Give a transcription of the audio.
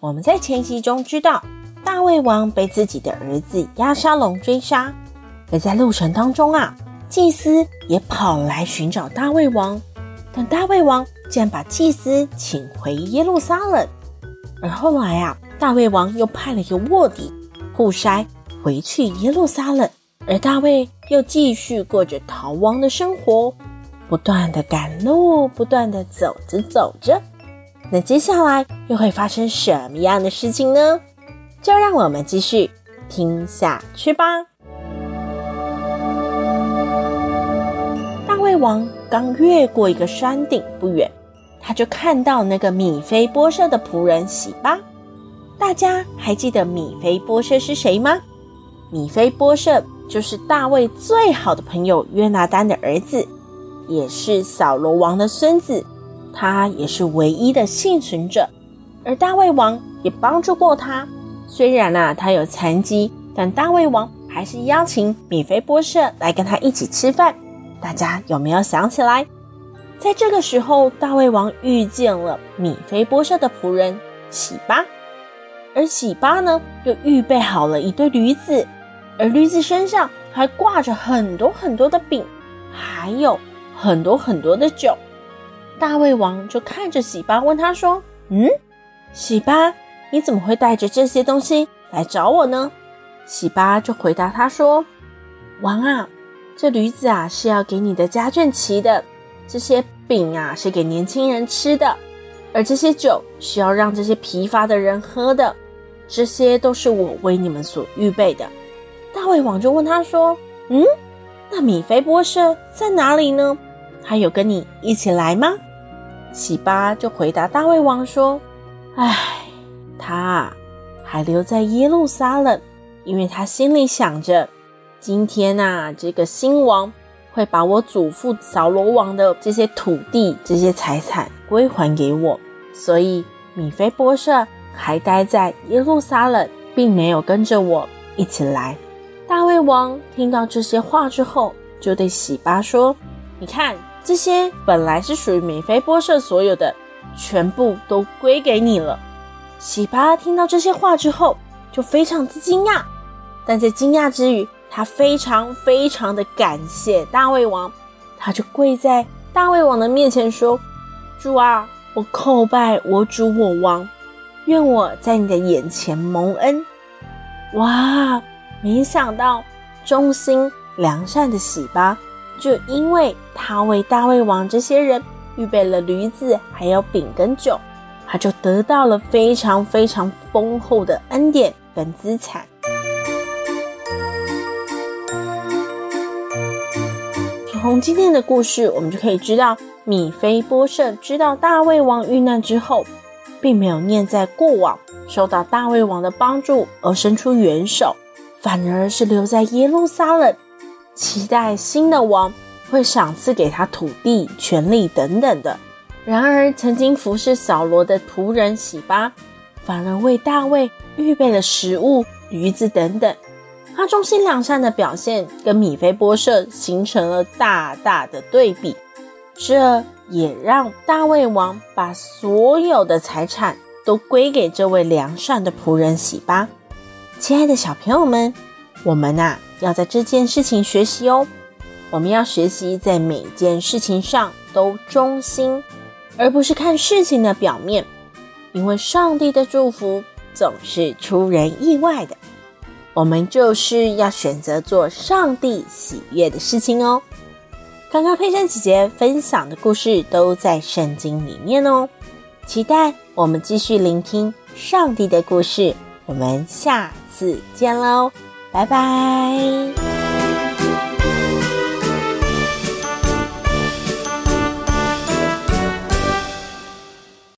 我们在前集中知道，大卫王被自己的儿子押沙龙追杀，而在路程当中啊，祭司也跑来寻找大卫王，但大卫王竟然把祭司请回耶路撒冷。而后来啊，大卫王又派了一个卧底户筛回去耶路撒冷，而大卫又继续过着逃亡的生活，不断的赶路，不断的走着走着。那接下来又会发生什么样的事情呢？就让我们继续听下去吧。大卫王刚越过一个山顶不远，他就看到那个米非波设的仆人洗巴。大家还记得米非波设是谁吗？米非波设就是大卫最好的朋友约拿单的儿子，也是扫罗王的孙子。他也是唯一的幸存者，而大胃王也帮助过他。虽然啊，他有残疾，但大胃王还是邀请米菲波舍来跟他一起吃饭。大家有没有想起来？在这个时候，大胃王遇见了米菲波舍的仆人喜巴，而喜巴呢，又预备好了一对驴子，而驴子身上还挂着很多很多的饼，还有很多很多的酒。大卫王就看着喜巴，问他说：“嗯，喜巴，你怎么会带着这些东西来找我呢？”喜巴就回答他说：“王啊，这驴子啊是要给你的家眷骑的，这些饼啊是给年轻人吃的，而这些酒是要让这些疲乏的人喝的，这些都是我为你们所预备的。”大卫王就问他说：“嗯，那米非波设在哪里呢？他有跟你一起来吗？”喜巴就回答大卫王说：“唉，他啊，还留在耶路撒冷，因为他心里想着，今天呐，这个新王会把我祖父扫罗王的这些土地、这些财产归还给我，所以米非波设还待在耶路撒冷，并没有跟着我一起来。”大卫王听到这些话之后，就对喜巴说：“你看。”这些本来是属于米菲波社所有的，全部都归给你了。洗巴听到这些话之后，就非常之惊讶，但在惊讶之余，他非常非常的感谢大卫王，他就跪在大卫王的面前说：“主啊，我叩拜我主我王，愿我在你的眼前蒙恩。”哇，没想到忠心良善的洗巴。就因为他为大卫王这些人预备了驴子，还有饼跟酒，他就得到了非常非常丰厚的恩典跟资产。从今天的故事，我们就可以知道，米非波设知道大卫王遇难之后，并没有念在过往受到大卫王的帮助而伸出援手，反而是留在耶路撒冷。期待新的王会赏赐给他土地、权力等等的。然而，曾经服侍扫罗的仆人洗巴，反而为大卫预备了食物、驴子等等。他忠心良善的表现，跟米非波设形成了大大的对比。这也让大卫王把所有的财产都归给这位良善的仆人洗巴。亲爱的小朋友们，我们呐、要在这件事情学习哦，我们要学习在每件事情上都忠心，而不是看事情的表面，因为上帝的祝福总是出人意外的。我们就是要选择做上帝喜悦的事情哦。刚刚佩珊姐姐分享的故事都在圣经里面哦，期待我们继续聆听上帝的故事。我们下次见喽。拜拜。